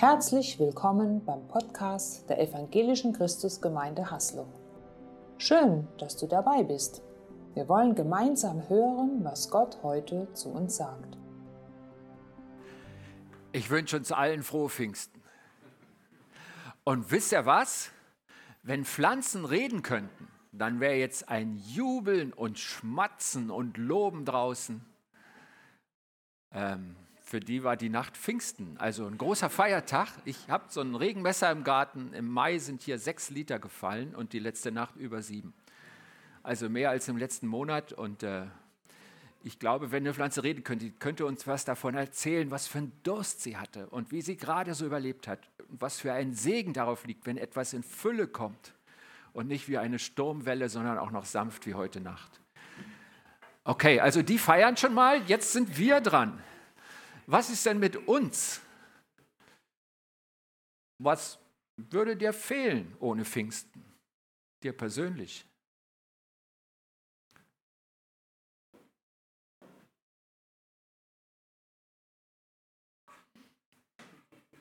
Herzlich willkommen beim Podcast der Evangelischen Christusgemeinde Haslo. Schön, dass du dabei bist. Wir wollen gemeinsam hören, was Gott heute zu uns sagt. Ich wünsche uns allen frohe Pfingsten. Und wisst ihr was? Wenn Pflanzen reden könnten, dann wäre jetzt ein Jubeln und Schmatzen und Loben draußen. Ähm, für die war die Nacht Pfingsten, also ein großer Feiertag. Ich habe so ein Regenmesser im Garten. Im Mai sind hier sechs Liter gefallen und die letzte Nacht über sieben. Also mehr als im letzten Monat. Und äh, ich glaube, wenn eine Pflanze reden könnte, könnte uns was davon erzählen, was für ein Durst sie hatte und wie sie gerade so überlebt hat. Was für ein Segen darauf liegt, wenn etwas in Fülle kommt und nicht wie eine Sturmwelle, sondern auch noch sanft wie heute Nacht. Okay, also die feiern schon mal. Jetzt sind wir dran. Was ist denn mit uns? Was würde dir fehlen ohne Pfingsten? Dir persönlich?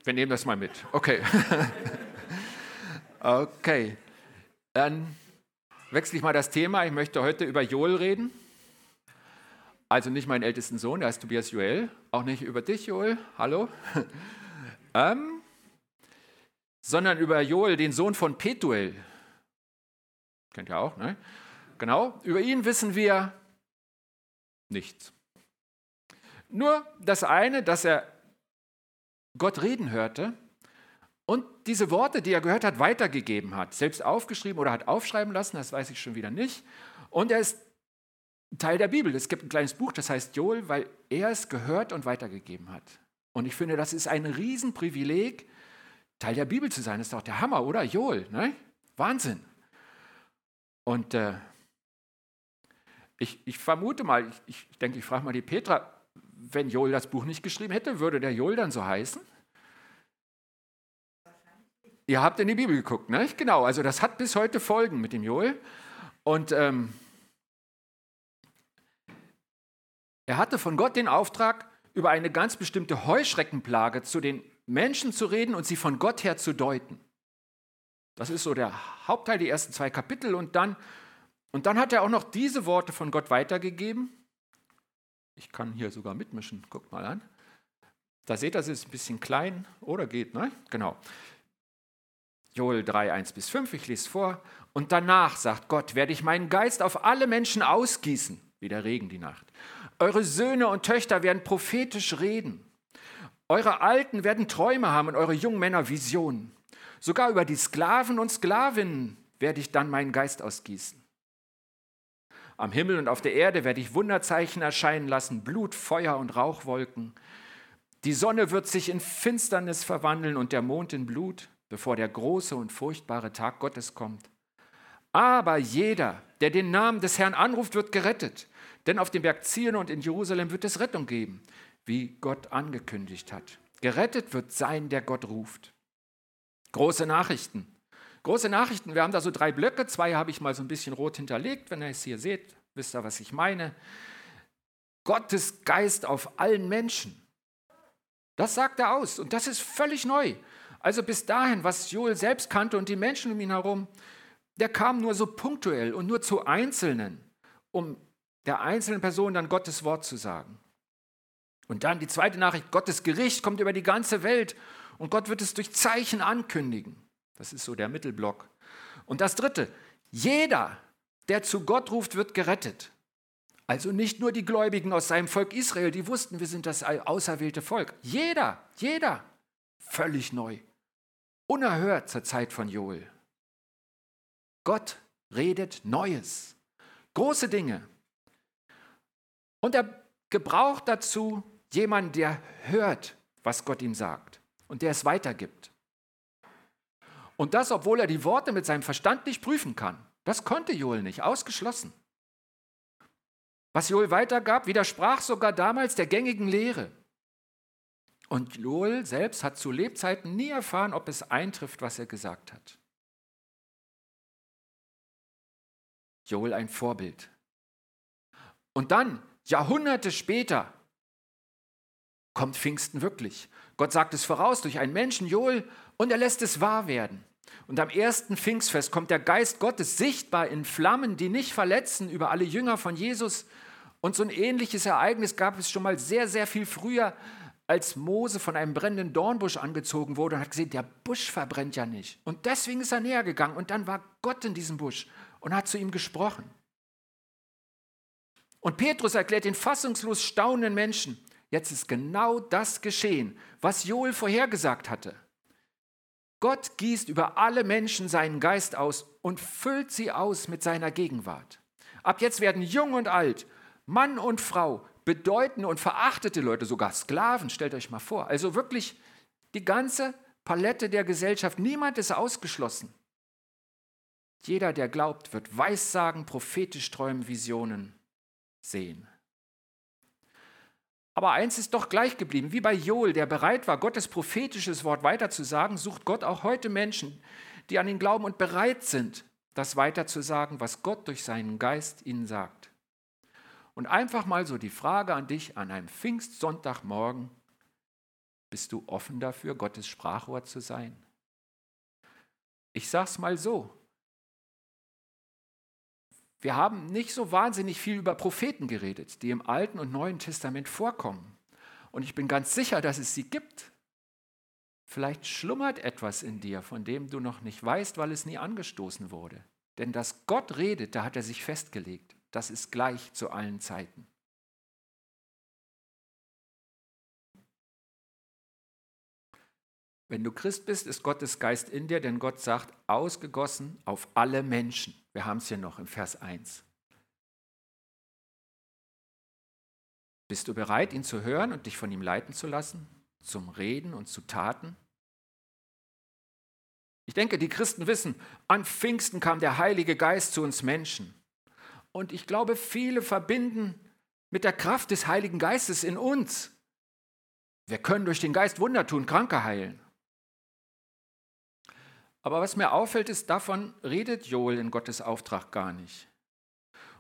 Wir nehmen das mal mit. Okay. okay. Dann wechsle ich mal das Thema. Ich möchte heute über Joel reden. Also nicht meinen ältesten Sohn, der heißt Tobias Joel, auch nicht über dich, Joel, hallo, ähm, sondern über Joel, den Sohn von Petuel. Kennt ihr auch, ne? Genau, über ihn wissen wir nichts. Nur das eine, dass er Gott reden hörte und diese Worte, die er gehört hat, weitergegeben hat, selbst aufgeschrieben oder hat aufschreiben lassen, das weiß ich schon wieder nicht. Und er ist Teil der Bibel. Es gibt ein kleines Buch, das heißt Joel, weil er es gehört und weitergegeben hat. Und ich finde, das ist ein Riesenprivileg, Teil der Bibel zu sein. Das ist doch der Hammer, oder? Joel, ne? Wahnsinn. Und äh, ich, ich, vermute mal, ich, ich denke, ich frage mal die Petra, wenn Joel das Buch nicht geschrieben hätte, würde der Joel dann so heißen? Ihr habt in die Bibel geguckt, ne? Genau, also das hat bis heute Folgen mit dem Joel. Und ähm, Er hatte von Gott den Auftrag, über eine ganz bestimmte Heuschreckenplage zu den Menschen zu reden und sie von Gott her zu deuten. Das ist so der Hauptteil, die ersten zwei Kapitel. Und dann, und dann hat er auch noch diese Worte von Gott weitergegeben. Ich kann hier sogar mitmischen, guckt mal an. Da seht ihr, es ist ein bisschen klein oder geht, ne? Genau. Joel 3, 1 bis 5, ich lese vor. Und danach, sagt Gott, werde ich meinen Geist auf alle Menschen ausgießen, wie der Regen die Nacht. Eure Söhne und Töchter werden prophetisch reden. Eure Alten werden Träume haben und eure jungen Männer Visionen. Sogar über die Sklaven und Sklavinnen werde ich dann meinen Geist ausgießen. Am Himmel und auf der Erde werde ich Wunderzeichen erscheinen lassen, Blut, Feuer und Rauchwolken. Die Sonne wird sich in Finsternis verwandeln und der Mond in Blut, bevor der große und furchtbare Tag Gottes kommt. Aber jeder, der den Namen des Herrn anruft, wird gerettet. Denn auf dem Berg Zion und in Jerusalem wird es Rettung geben, wie Gott angekündigt hat. Gerettet wird sein, der Gott ruft. Große Nachrichten. Große Nachrichten, wir haben da so drei Blöcke, zwei habe ich mal so ein bisschen rot hinterlegt, wenn ihr es hier seht, wisst ihr, was ich meine. Gottes Geist auf allen Menschen. Das sagt er aus und das ist völlig neu. Also bis dahin, was Joel selbst kannte und die Menschen um ihn herum, der kam nur so punktuell und nur zu Einzelnen, um der einzelnen Person dann Gottes Wort zu sagen. Und dann die zweite Nachricht, Gottes Gericht kommt über die ganze Welt und Gott wird es durch Zeichen ankündigen. Das ist so der Mittelblock. Und das dritte, jeder, der zu Gott ruft, wird gerettet. Also nicht nur die Gläubigen aus seinem Volk Israel, die wussten, wir sind das auserwählte Volk. Jeder, jeder, völlig neu. Unerhört zur Zeit von Joel. Gott redet Neues. Große Dinge, und er gebraucht dazu jemanden, der hört, was Gott ihm sagt und der es weitergibt. Und das, obwohl er die Worte mit seinem Verstand nicht prüfen kann. Das konnte Joel nicht, ausgeschlossen. Was Joel weitergab, widersprach sogar damals der gängigen Lehre. Und Joel selbst hat zu Lebzeiten nie erfahren, ob es eintrifft, was er gesagt hat. Joel ein Vorbild. Und dann Jahrhunderte später kommt Pfingsten wirklich. Gott sagt es voraus durch einen Menschen, Joel, und er lässt es wahr werden. Und am ersten Pfingstfest kommt der Geist Gottes sichtbar in Flammen, die nicht verletzen, über alle Jünger von Jesus. Und so ein ähnliches Ereignis gab es schon mal sehr, sehr viel früher, als Mose von einem brennenden Dornbusch angezogen wurde und hat gesehen, der Busch verbrennt ja nicht. Und deswegen ist er näher gegangen. Und dann war Gott in diesem Busch und hat zu ihm gesprochen. Und Petrus erklärt den fassungslos staunenden Menschen, jetzt ist genau das geschehen, was Joel vorhergesagt hatte. Gott gießt über alle Menschen seinen Geist aus und füllt sie aus mit seiner Gegenwart. Ab jetzt werden jung und alt, Mann und Frau, bedeutende und verachtete Leute, sogar Sklaven, stellt euch mal vor. Also wirklich die ganze Palette der Gesellschaft, niemand ist ausgeschlossen. Jeder, der glaubt, wird Weissagen, prophetisch träumen, Visionen sehen. Aber eins ist doch gleich geblieben. Wie bei Joel, der bereit war, Gottes prophetisches Wort weiterzusagen, sucht Gott auch heute Menschen, die an ihn glauben und bereit sind, das weiterzusagen, was Gott durch seinen Geist ihnen sagt. Und einfach mal so die Frage an dich an einem Pfingstsonntagmorgen, bist du offen dafür, Gottes Sprachrohr zu sein? Ich sage es mal so, wir haben nicht so wahnsinnig viel über Propheten geredet, die im Alten und Neuen Testament vorkommen. Und ich bin ganz sicher, dass es sie gibt. Vielleicht schlummert etwas in dir, von dem du noch nicht weißt, weil es nie angestoßen wurde. Denn dass Gott redet, da hat er sich festgelegt. Das ist gleich zu allen Zeiten. Wenn du Christ bist, ist Gottes Geist in dir, denn Gott sagt, ausgegossen auf alle Menschen. Wir haben es hier noch im Vers 1. Bist du bereit, ihn zu hören und dich von ihm leiten zu lassen, zum Reden und zu Taten? Ich denke, die Christen wissen, an Pfingsten kam der Heilige Geist zu uns Menschen. Und ich glaube, viele verbinden mit der Kraft des Heiligen Geistes in uns. Wir können durch den Geist Wunder tun, Kranke heilen. Aber was mir auffällt, ist, davon redet Joel in Gottes Auftrag gar nicht.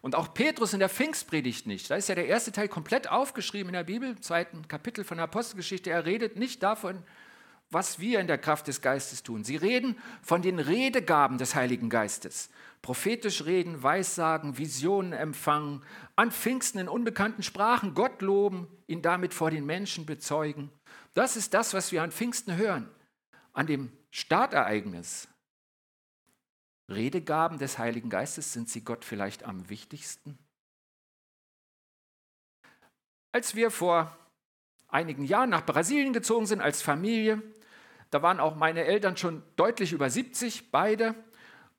Und auch Petrus in der Pfingstpredigt nicht. Da ist ja der erste Teil komplett aufgeschrieben in der Bibel, zweiten Kapitel von der Apostelgeschichte. Er redet nicht davon, was wir in der Kraft des Geistes tun. Sie reden von den Redegaben des Heiligen Geistes. Prophetisch reden, Weissagen, Visionen empfangen, an Pfingsten in unbekannten Sprachen Gott loben, ihn damit vor den Menschen bezeugen. Das ist das, was wir an Pfingsten hören. An dem Startereignis, Redegaben des Heiligen Geistes, sind sie Gott vielleicht am wichtigsten? Als wir vor einigen Jahren nach Brasilien gezogen sind als Familie, da waren auch meine Eltern schon deutlich über 70, beide,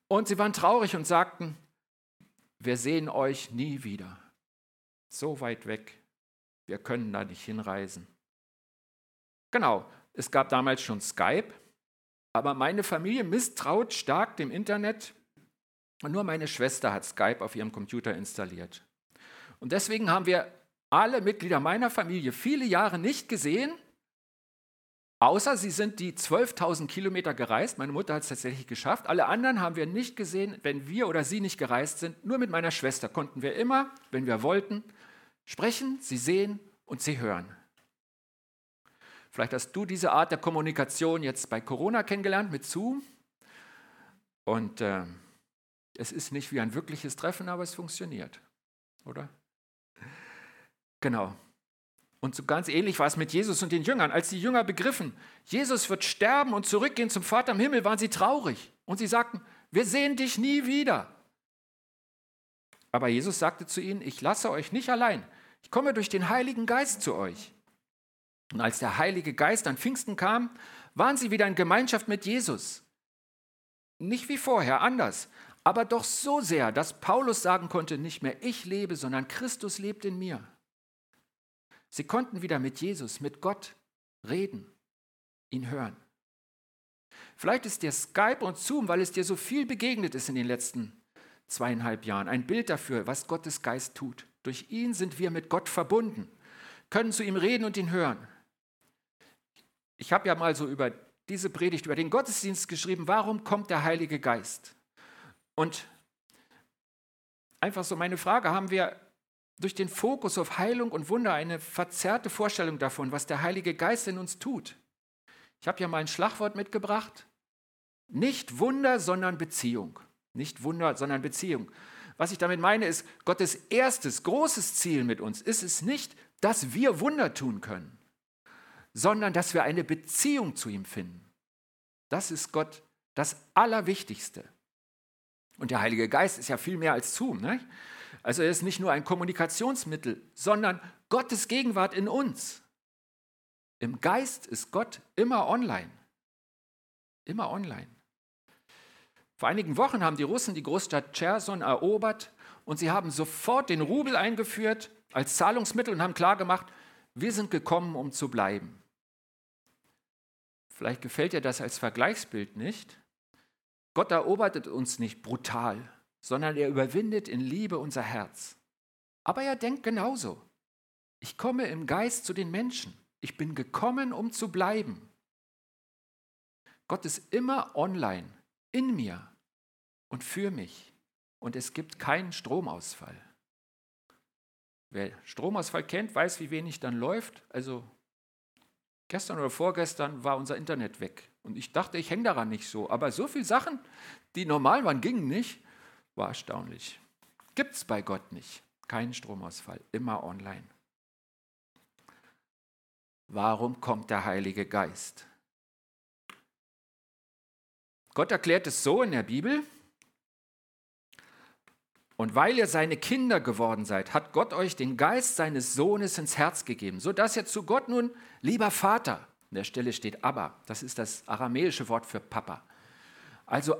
und sie waren traurig und sagten, wir sehen euch nie wieder. So weit weg, wir können da nicht hinreisen. Genau, es gab damals schon Skype, aber meine Familie misstraut stark dem Internet und nur meine Schwester hat Skype auf ihrem Computer installiert. Und deswegen haben wir alle Mitglieder meiner Familie viele Jahre nicht gesehen, außer sie sind die 12.000 Kilometer gereist. Meine Mutter hat es tatsächlich geschafft. Alle anderen haben wir nicht gesehen, wenn wir oder sie nicht gereist sind. Nur mit meiner Schwester konnten wir immer, wenn wir wollten, sprechen, sie sehen und sie hören. Vielleicht hast du diese Art der Kommunikation jetzt bei Corona kennengelernt mit Zoom. Und äh, es ist nicht wie ein wirkliches Treffen, aber es funktioniert, oder? Genau. Und so ganz ähnlich war es mit Jesus und den Jüngern. Als die Jünger begriffen, Jesus wird sterben und zurückgehen zum Vater im Himmel, waren sie traurig. Und sie sagten, wir sehen dich nie wieder. Aber Jesus sagte zu ihnen, ich lasse euch nicht allein. Ich komme durch den Heiligen Geist zu euch. Und als der Heilige Geist an Pfingsten kam, waren sie wieder in Gemeinschaft mit Jesus. Nicht wie vorher, anders, aber doch so sehr, dass Paulus sagen konnte, nicht mehr ich lebe, sondern Christus lebt in mir. Sie konnten wieder mit Jesus, mit Gott reden, ihn hören. Vielleicht ist dir Skype und Zoom, weil es dir so viel begegnet ist in den letzten zweieinhalb Jahren, ein Bild dafür, was Gottes Geist tut. Durch ihn sind wir mit Gott verbunden, können zu ihm reden und ihn hören. Ich habe ja mal so über diese Predigt, über den Gottesdienst geschrieben, warum kommt der Heilige Geist? Und einfach so meine Frage, haben wir durch den Fokus auf Heilung und Wunder eine verzerrte Vorstellung davon, was der Heilige Geist in uns tut. Ich habe ja mal ein Schlagwort mitgebracht. Nicht Wunder, sondern Beziehung. Nicht Wunder, sondern Beziehung. Was ich damit meine, ist, Gottes erstes großes Ziel mit uns ist es nicht, dass wir Wunder tun können, sondern dass wir eine Beziehung zu ihm finden. Das ist Gott das Allerwichtigste. Und der Heilige Geist ist ja viel mehr als Zoom. Ne? Also er ist nicht nur ein Kommunikationsmittel, sondern Gottes Gegenwart in uns. Im Geist ist Gott immer online. Immer online. Vor einigen Wochen haben die Russen die Großstadt Cherson erobert und sie haben sofort den Rubel eingeführt als Zahlungsmittel und haben klargemacht, wir sind gekommen, um zu bleiben. Vielleicht gefällt dir das als Vergleichsbild nicht. Gott erobert uns nicht brutal, sondern er überwindet in Liebe unser Herz. Aber er denkt genauso. Ich komme im Geist zu den Menschen. Ich bin gekommen, um zu bleiben. Gott ist immer online, in mir und für mich. Und es gibt keinen Stromausfall. Wer Stromausfall kennt, weiß, wie wenig dann läuft. Also gestern oder vorgestern war unser Internet weg. Und ich dachte, ich hänge daran nicht so. Aber so viele Sachen, die normal waren, gingen nicht. War erstaunlich. Gibt es bei Gott nicht. Keinen Stromausfall. Immer online. Warum kommt der Heilige Geist? Gott erklärt es so in der Bibel, und weil ihr seine Kinder geworden seid, hat Gott euch den Geist seines Sohnes ins Herz gegeben, sodass ihr zu Gott nun, lieber Vater, an der Stelle steht Abba, das ist das aramäische Wort für Papa. Also,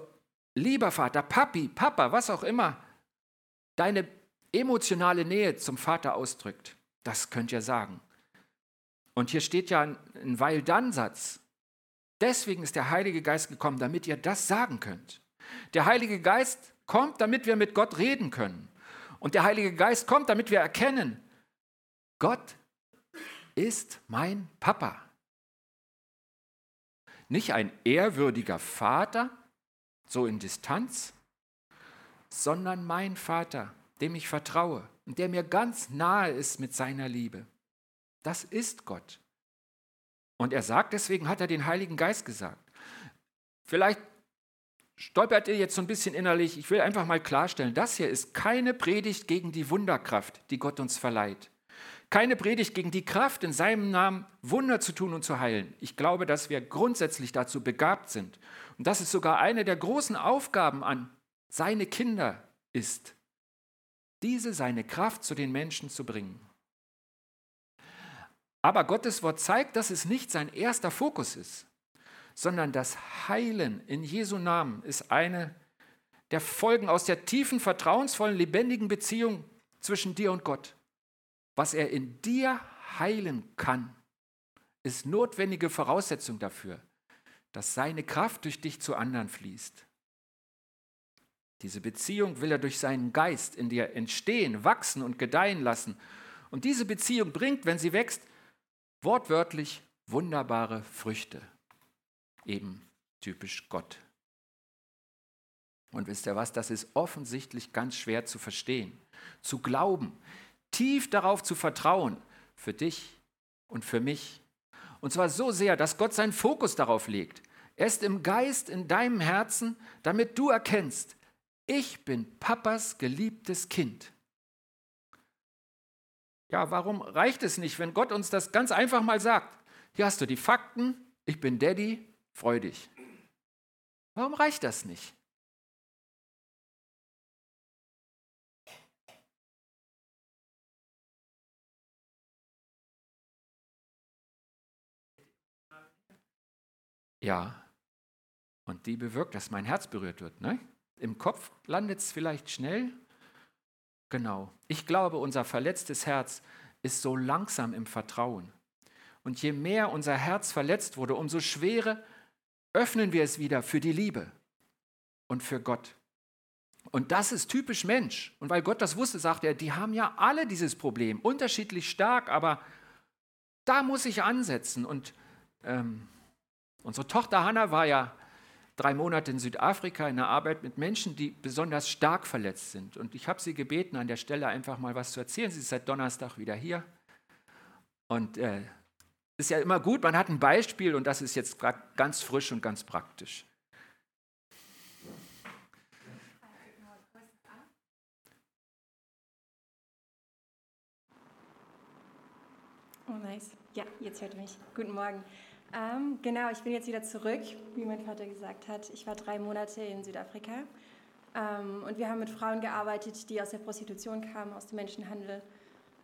lieber Vater, Papi, Papa, was auch immer, deine emotionale Nähe zum Vater ausdrückt, das könnt ihr sagen. Und hier steht ja ein Weil-Dann-Satz. Deswegen ist der Heilige Geist gekommen, damit ihr das sagen könnt. Der Heilige Geist kommt, damit wir mit Gott reden können. Und der Heilige Geist kommt, damit wir erkennen, Gott ist mein Papa. Nicht ein ehrwürdiger Vater, so in Distanz, sondern mein Vater, dem ich vertraue und der mir ganz nahe ist mit seiner Liebe. Das ist Gott. Und er sagt, deswegen hat er den Heiligen Geist gesagt. Vielleicht stolpert ihr jetzt so ein bisschen innerlich. Ich will einfach mal klarstellen, das hier ist keine Predigt gegen die Wunderkraft, die Gott uns verleiht. Keine Predigt gegen die Kraft, in seinem Namen Wunder zu tun und zu heilen. Ich glaube, dass wir grundsätzlich dazu begabt sind. Und dass es sogar eine der großen Aufgaben an seine Kinder ist, diese seine Kraft zu den Menschen zu bringen. Aber Gottes Wort zeigt, dass es nicht sein erster Fokus ist sondern das Heilen in Jesu Namen ist eine der Folgen aus der tiefen, vertrauensvollen, lebendigen Beziehung zwischen dir und Gott. Was er in dir heilen kann, ist notwendige Voraussetzung dafür, dass seine Kraft durch dich zu anderen fließt. Diese Beziehung will er durch seinen Geist in dir entstehen, wachsen und gedeihen lassen. Und diese Beziehung bringt, wenn sie wächst, wortwörtlich wunderbare Früchte eben typisch Gott. Und wisst ihr was, das ist offensichtlich ganz schwer zu verstehen, zu glauben, tief darauf zu vertrauen, für dich und für mich. Und zwar so sehr, dass Gott seinen Fokus darauf legt. Er ist im Geist in deinem Herzen, damit du erkennst, ich bin Papas geliebtes Kind. Ja, warum reicht es nicht, wenn Gott uns das ganz einfach mal sagt? Hier hast du die Fakten, ich bin Daddy, Freu dich. Warum reicht das nicht? Ja, und die bewirkt, dass mein Herz berührt wird. Ne? Im Kopf landet es vielleicht schnell. Genau. Ich glaube, unser verletztes Herz ist so langsam im Vertrauen. Und je mehr unser Herz verletzt wurde, umso schwerer öffnen wir es wieder für die Liebe und für Gott. Und das ist typisch Mensch. Und weil Gott das wusste, sagt er, die haben ja alle dieses Problem, unterschiedlich stark, aber da muss ich ansetzen. Und ähm, unsere Tochter Hannah war ja drei Monate in Südafrika in der Arbeit mit Menschen, die besonders stark verletzt sind. Und ich habe sie gebeten, an der Stelle einfach mal was zu erzählen. Sie ist seit Donnerstag wieder hier. Und äh, ist ja immer gut, man hat ein Beispiel und das ist jetzt ganz frisch und ganz praktisch. Oh, nice. Ja, jetzt hört mich. Guten Morgen. Ähm, genau, ich bin jetzt wieder zurück, wie mein Vater gesagt hat. Ich war drei Monate in Südafrika ähm, und wir haben mit Frauen gearbeitet, die aus der Prostitution kamen, aus dem Menschenhandel.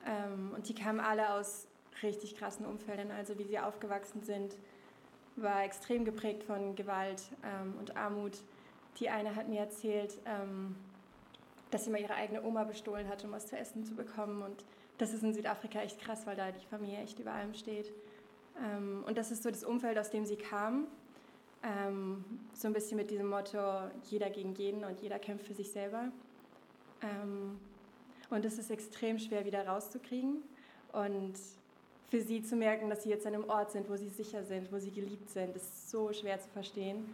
Ähm, und die kamen alle aus richtig krassen Umfeldern. Also wie sie aufgewachsen sind, war extrem geprägt von Gewalt ähm, und Armut. Die eine hat mir erzählt, ähm, dass sie mal ihre eigene Oma bestohlen hat, um was zu essen zu bekommen und das ist in Südafrika echt krass, weil da die Familie echt über allem steht. Ähm, und das ist so das Umfeld, aus dem sie kam. Ähm, so ein bisschen mit diesem Motto, jeder gegen jeden und jeder kämpft für sich selber. Ähm, und das ist extrem schwer wieder rauszukriegen. Und für sie zu merken, dass sie jetzt an einem Ort sind, wo sie sicher sind, wo sie geliebt sind, ist so schwer zu verstehen.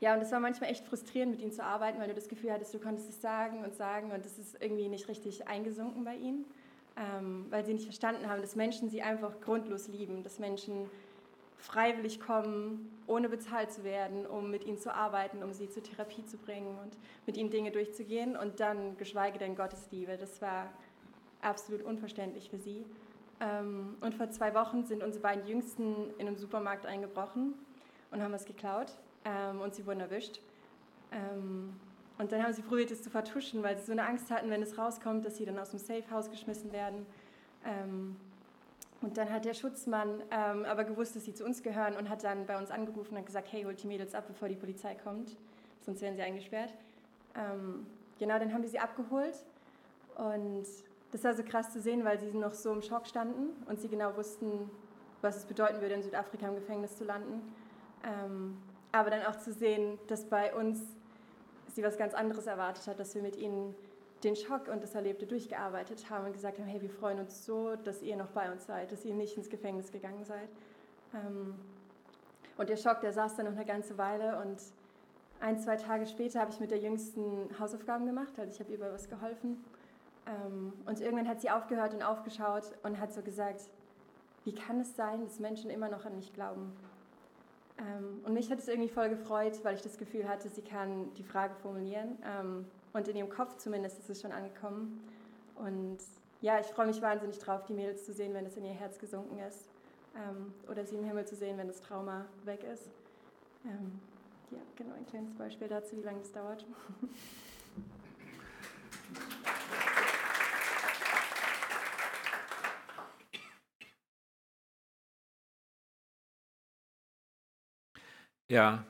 Ja, und es war manchmal echt frustrierend, mit ihnen zu arbeiten, weil du das Gefühl hattest, du konntest es sagen und sagen und es ist irgendwie nicht richtig eingesunken bei ihnen, ähm, weil sie nicht verstanden haben, dass Menschen sie einfach grundlos lieben, dass Menschen freiwillig kommen, ohne bezahlt zu werden, um mit ihnen zu arbeiten, um sie zur Therapie zu bringen und mit ihnen Dinge durchzugehen und dann geschweige denn Gottes Liebe. Das war absolut unverständlich für sie. Ähm, und vor zwei Wochen sind unsere beiden Jüngsten in einem Supermarkt eingebrochen und haben es geklaut ähm, und sie wurden erwischt. Ähm, und dann haben sie probiert, es zu vertuschen, weil sie so eine Angst hatten, wenn es rauskommt, dass sie dann aus dem Safehouse geschmissen werden. Und dann hat der Schutzmann aber gewusst, dass sie zu uns gehören und hat dann bei uns angerufen und gesagt, hey, holt die Mädels ab, bevor die Polizei kommt, sonst werden sie eingesperrt. Genau, dann haben wir sie abgeholt und das war so krass zu sehen, weil sie noch so im Schock standen und sie genau wussten, was es bedeuten würde, in Südafrika im Gefängnis zu landen. Ähm, aber dann auch zu sehen, dass bei uns sie was ganz anderes erwartet hat, dass wir mit ihnen den Schock und das Erlebte durchgearbeitet haben und gesagt haben, hey, wir freuen uns so, dass ihr noch bei uns seid, dass ihr nicht ins Gefängnis gegangen seid. Ähm, und der Schock, der saß dann noch eine ganze Weile und ein, zwei Tage später habe ich mit der Jüngsten Hausaufgaben gemacht, also ich habe ihr bei was geholfen. Ähm, und irgendwann hat sie aufgehört und aufgeschaut und hat so gesagt, wie kann es sein, dass Menschen immer noch an mich glauben? Ähm, und mich hat es irgendwie voll gefreut, weil ich das Gefühl hatte, sie kann die Frage formulieren. Ähm, und in ihrem Kopf zumindest ist es schon angekommen. Und ja, ich freue mich wahnsinnig drauf, die Mädels zu sehen, wenn es in ihr Herz gesunken ist. Oder sie im Himmel zu sehen, wenn das Trauma weg ist. ja, genau, ein kleines Beispiel dazu, wie lange das dauert. Ja,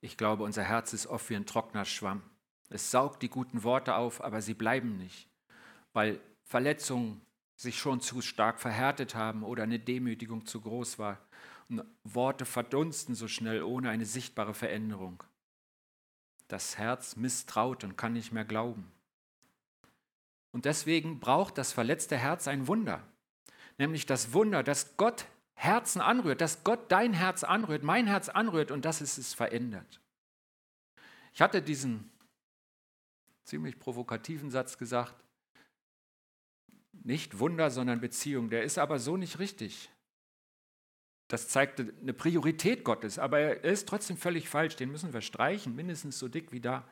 ich glaube, unser Herz ist oft wie ein trockener Schwamm. Es saugt die guten Worte auf, aber sie bleiben nicht, weil Verletzungen sich schon zu stark verhärtet haben oder eine Demütigung zu groß war. Und Worte verdunsten so schnell ohne eine sichtbare Veränderung. Das Herz misstraut und kann nicht mehr glauben. Und deswegen braucht das verletzte Herz ein Wunder, nämlich das Wunder, dass Gott Herzen anrührt, dass Gott dein Herz anrührt, mein Herz anrührt und dass es es verändert. Ich hatte diesen ziemlich provokativen Satz gesagt, nicht Wunder, sondern Beziehung. Der ist aber so nicht richtig. Das zeigt eine Priorität Gottes, aber er ist trotzdem völlig falsch. Den müssen wir streichen, mindestens so dick wie da.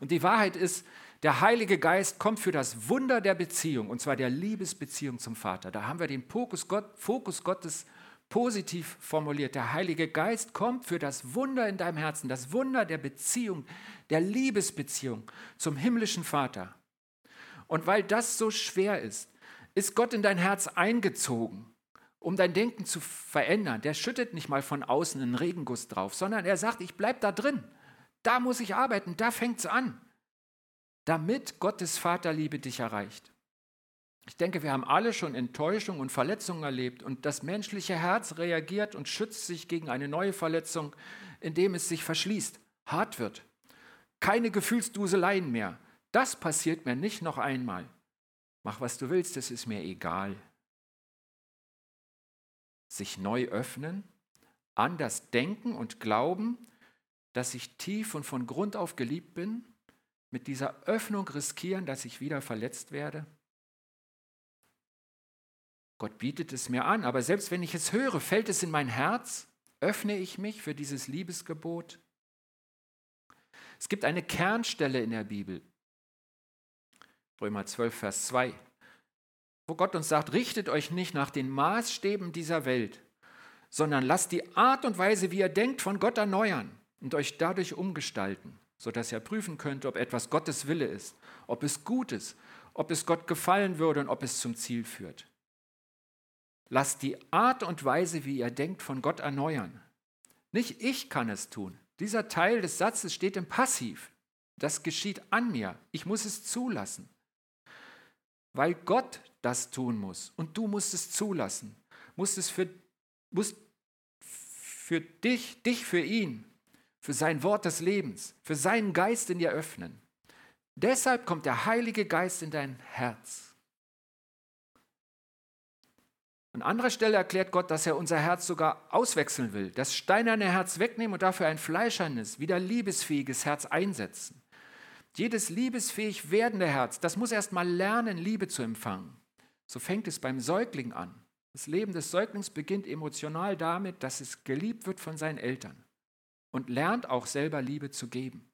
Und die Wahrheit ist, der Heilige Geist kommt für das Wunder der Beziehung, und zwar der Liebesbeziehung zum Vater. Da haben wir den Fokus, Gott, Fokus Gottes positiv formuliert. Der Heilige Geist kommt für das Wunder in deinem Herzen, das Wunder der Beziehung, der Liebesbeziehung zum himmlischen Vater. Und weil das so schwer ist, ist Gott in dein Herz eingezogen, um dein Denken zu verändern. Der schüttet nicht mal von außen einen Regenguss drauf, sondern er sagt, ich bleibe da drin. Da muss ich arbeiten, da fängt es an, damit Gottes Vaterliebe dich erreicht. Ich denke, wir haben alle schon Enttäuschung und Verletzungen erlebt und das menschliche Herz reagiert und schützt sich gegen eine neue Verletzung, indem es sich verschließt, hart wird. Keine Gefühlsduseleien mehr. Das passiert mir nicht noch einmal. Mach, was du willst, es ist mir egal. Sich neu öffnen, an das Denken und Glauben, dass ich tief und von Grund auf geliebt bin, mit dieser Öffnung riskieren, dass ich wieder verletzt werde? Gott bietet es mir an, aber selbst wenn ich es höre, fällt es in mein Herz? Öffne ich mich für dieses Liebesgebot? Es gibt eine Kernstelle in der Bibel, Römer 12, Vers 2, wo Gott uns sagt, richtet euch nicht nach den Maßstäben dieser Welt, sondern lasst die Art und Weise, wie ihr denkt, von Gott erneuern und euch dadurch umgestalten, sodass ihr prüfen könnt, ob etwas Gottes Wille ist, ob es gut ist, ob es Gott gefallen würde und ob es zum Ziel führt. Lasst die Art und Weise, wie ihr denkt, von Gott erneuern. Nicht ich kann es tun. Dieser Teil des Satzes steht im Passiv. Das geschieht an mir. Ich muss es zulassen. Weil Gott das tun muss und du musst es zulassen. Musst es für, musst für dich, dich für ihn, für sein Wort des Lebens, für seinen Geist in dir öffnen. Deshalb kommt der Heilige Geist in dein Herz. An anderer Stelle erklärt Gott, dass er unser Herz sogar auswechseln will, das steinerne Herz wegnehmen und dafür ein fleischernes, wieder liebesfähiges Herz einsetzen. Jedes liebesfähig werdende Herz, das muss erst mal lernen, Liebe zu empfangen. So fängt es beim Säugling an. Das Leben des Säuglings beginnt emotional damit, dass es geliebt wird von seinen Eltern und lernt auch selber Liebe zu geben.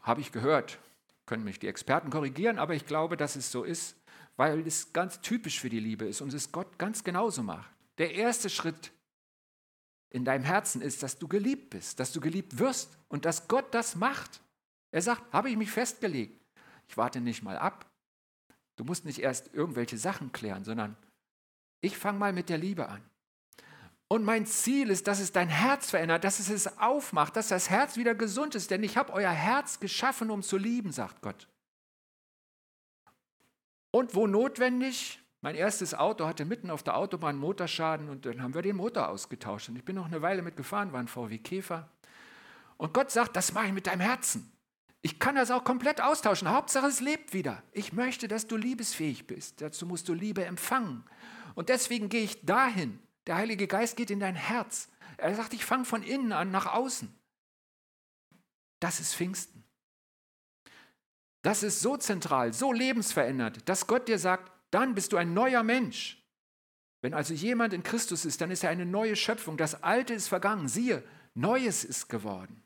Habe ich gehört, können mich die Experten korrigieren, aber ich glaube, dass es so ist weil es ganz typisch für die Liebe ist und es Gott ganz genauso macht. Der erste Schritt in deinem Herzen ist, dass du geliebt bist, dass du geliebt wirst und dass Gott das macht. Er sagt, habe ich mich festgelegt. Ich warte nicht mal ab. Du musst nicht erst irgendwelche Sachen klären, sondern ich fange mal mit der Liebe an. Und mein Ziel ist, dass es dein Herz verändert, dass es es aufmacht, dass das Herz wieder gesund ist, denn ich habe euer Herz geschaffen, um zu lieben, sagt Gott. Und wo notwendig, mein erstes Auto hatte mitten auf der Autobahn Motorschaden und dann haben wir den Motor ausgetauscht. Und ich bin noch eine Weile mitgefahren, war ein VW Käfer. Und Gott sagt, das mache ich mit deinem Herzen. Ich kann das auch komplett austauschen. Hauptsache, es lebt wieder. Ich möchte, dass du liebesfähig bist. Dazu musst du Liebe empfangen. Und deswegen gehe ich dahin. Der Heilige Geist geht in dein Herz. Er sagt, ich fange von innen an nach außen. Das ist Pfingsten. Das ist so zentral, so lebensverändert, dass Gott dir sagt, dann bist du ein neuer Mensch. Wenn also jemand in Christus ist, dann ist er eine neue Schöpfung. Das Alte ist vergangen. Siehe, Neues ist geworden.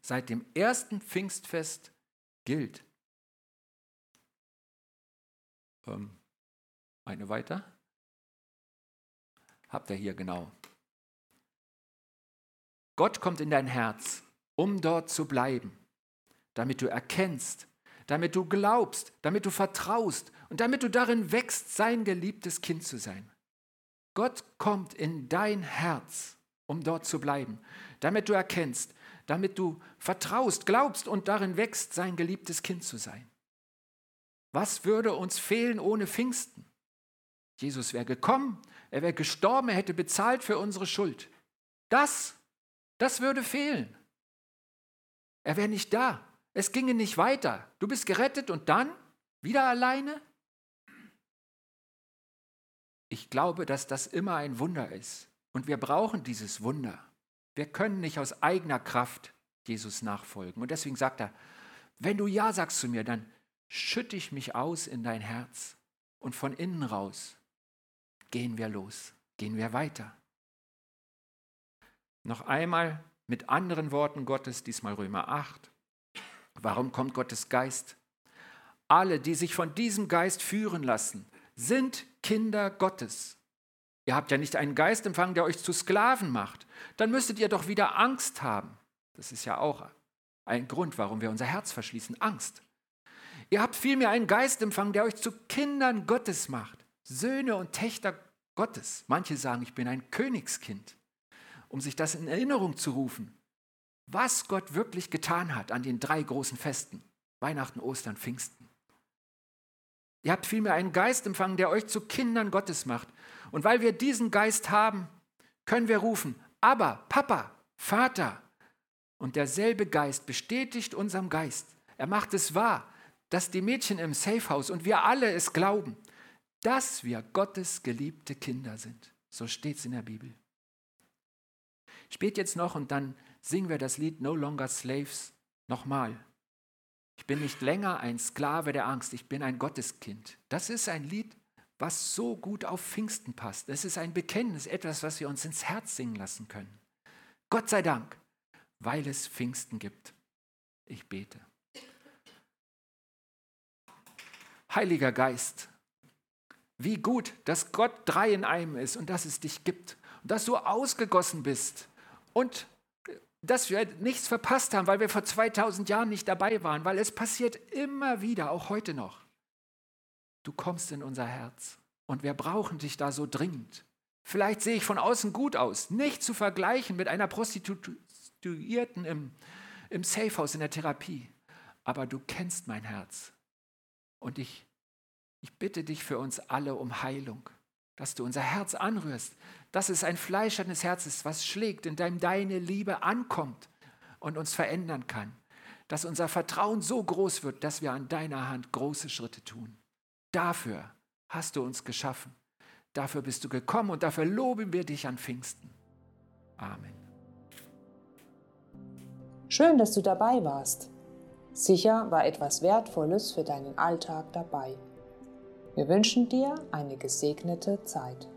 Seit dem ersten Pfingstfest gilt. Ähm, eine weiter? Habt ihr hier genau. Gott kommt in dein Herz, um dort zu bleiben damit du erkennst, damit du glaubst, damit du vertraust und damit du darin wächst, sein geliebtes Kind zu sein. Gott kommt in dein Herz, um dort zu bleiben, damit du erkennst, damit du vertraust, glaubst und darin wächst, sein geliebtes Kind zu sein. Was würde uns fehlen ohne Pfingsten? Jesus wäre gekommen, er wäre gestorben, er hätte bezahlt für unsere Schuld. Das, das würde fehlen. Er wäre nicht da. Es ginge nicht weiter. Du bist gerettet und dann wieder alleine? Ich glaube, dass das immer ein Wunder ist. Und wir brauchen dieses Wunder. Wir können nicht aus eigener Kraft Jesus nachfolgen. Und deswegen sagt er, wenn du Ja sagst zu mir, dann schütte ich mich aus in dein Herz. Und von innen raus gehen wir los, gehen wir weiter. Noch einmal mit anderen Worten Gottes, diesmal Römer 8. Warum kommt Gottes Geist? Alle, die sich von diesem Geist führen lassen, sind Kinder Gottes. Ihr habt ja nicht einen Geist empfangen, der euch zu Sklaven macht. Dann müsstet ihr doch wieder Angst haben. Das ist ja auch ein Grund, warum wir unser Herz verschließen. Angst. Ihr habt vielmehr einen Geist empfangen, der euch zu Kindern Gottes macht. Söhne und Töchter Gottes. Manche sagen, ich bin ein Königskind, um sich das in Erinnerung zu rufen was Gott wirklich getan hat an den drei großen Festen, Weihnachten, Ostern, Pfingsten. Ihr habt vielmehr einen Geist empfangen, der euch zu Kindern Gottes macht. Und weil wir diesen Geist haben, können wir rufen, aber Papa, Vater. Und derselbe Geist bestätigt unserem Geist. Er macht es wahr, dass die Mädchen im Safehouse und wir alle es glauben, dass wir Gottes geliebte Kinder sind. So steht es in der Bibel. Bete jetzt noch und dann singen wir das Lied No Longer Slaves nochmal. Ich bin nicht länger ein Sklave der Angst, ich bin ein Gotteskind. Das ist ein Lied, was so gut auf Pfingsten passt. Es ist ein Bekenntnis, etwas, was wir uns ins Herz singen lassen können. Gott sei Dank, weil es Pfingsten gibt. Ich bete. Heiliger Geist, wie gut, dass Gott drei in einem ist und dass es dich gibt und dass du ausgegossen bist und dass wir nichts verpasst haben, weil wir vor 2000 Jahren nicht dabei waren, weil es passiert immer wieder, auch heute noch. Du kommst in unser Herz und wir brauchen dich da so dringend. Vielleicht sehe ich von außen gut aus, nicht zu vergleichen mit einer Prostituierten im, im Safehouse in der Therapie, aber du kennst mein Herz und ich, ich bitte dich für uns alle um Heilung, dass du unser Herz anrührst, dass es ein fleischernes Herz ist, was schlägt, in dem deine Liebe ankommt und uns verändern kann. Dass unser Vertrauen so groß wird, dass wir an deiner Hand große Schritte tun. Dafür hast du uns geschaffen. Dafür bist du gekommen und dafür loben wir dich an Pfingsten. Amen. Schön, dass du dabei warst. Sicher war etwas Wertvolles für deinen Alltag dabei. Wir wünschen dir eine gesegnete Zeit.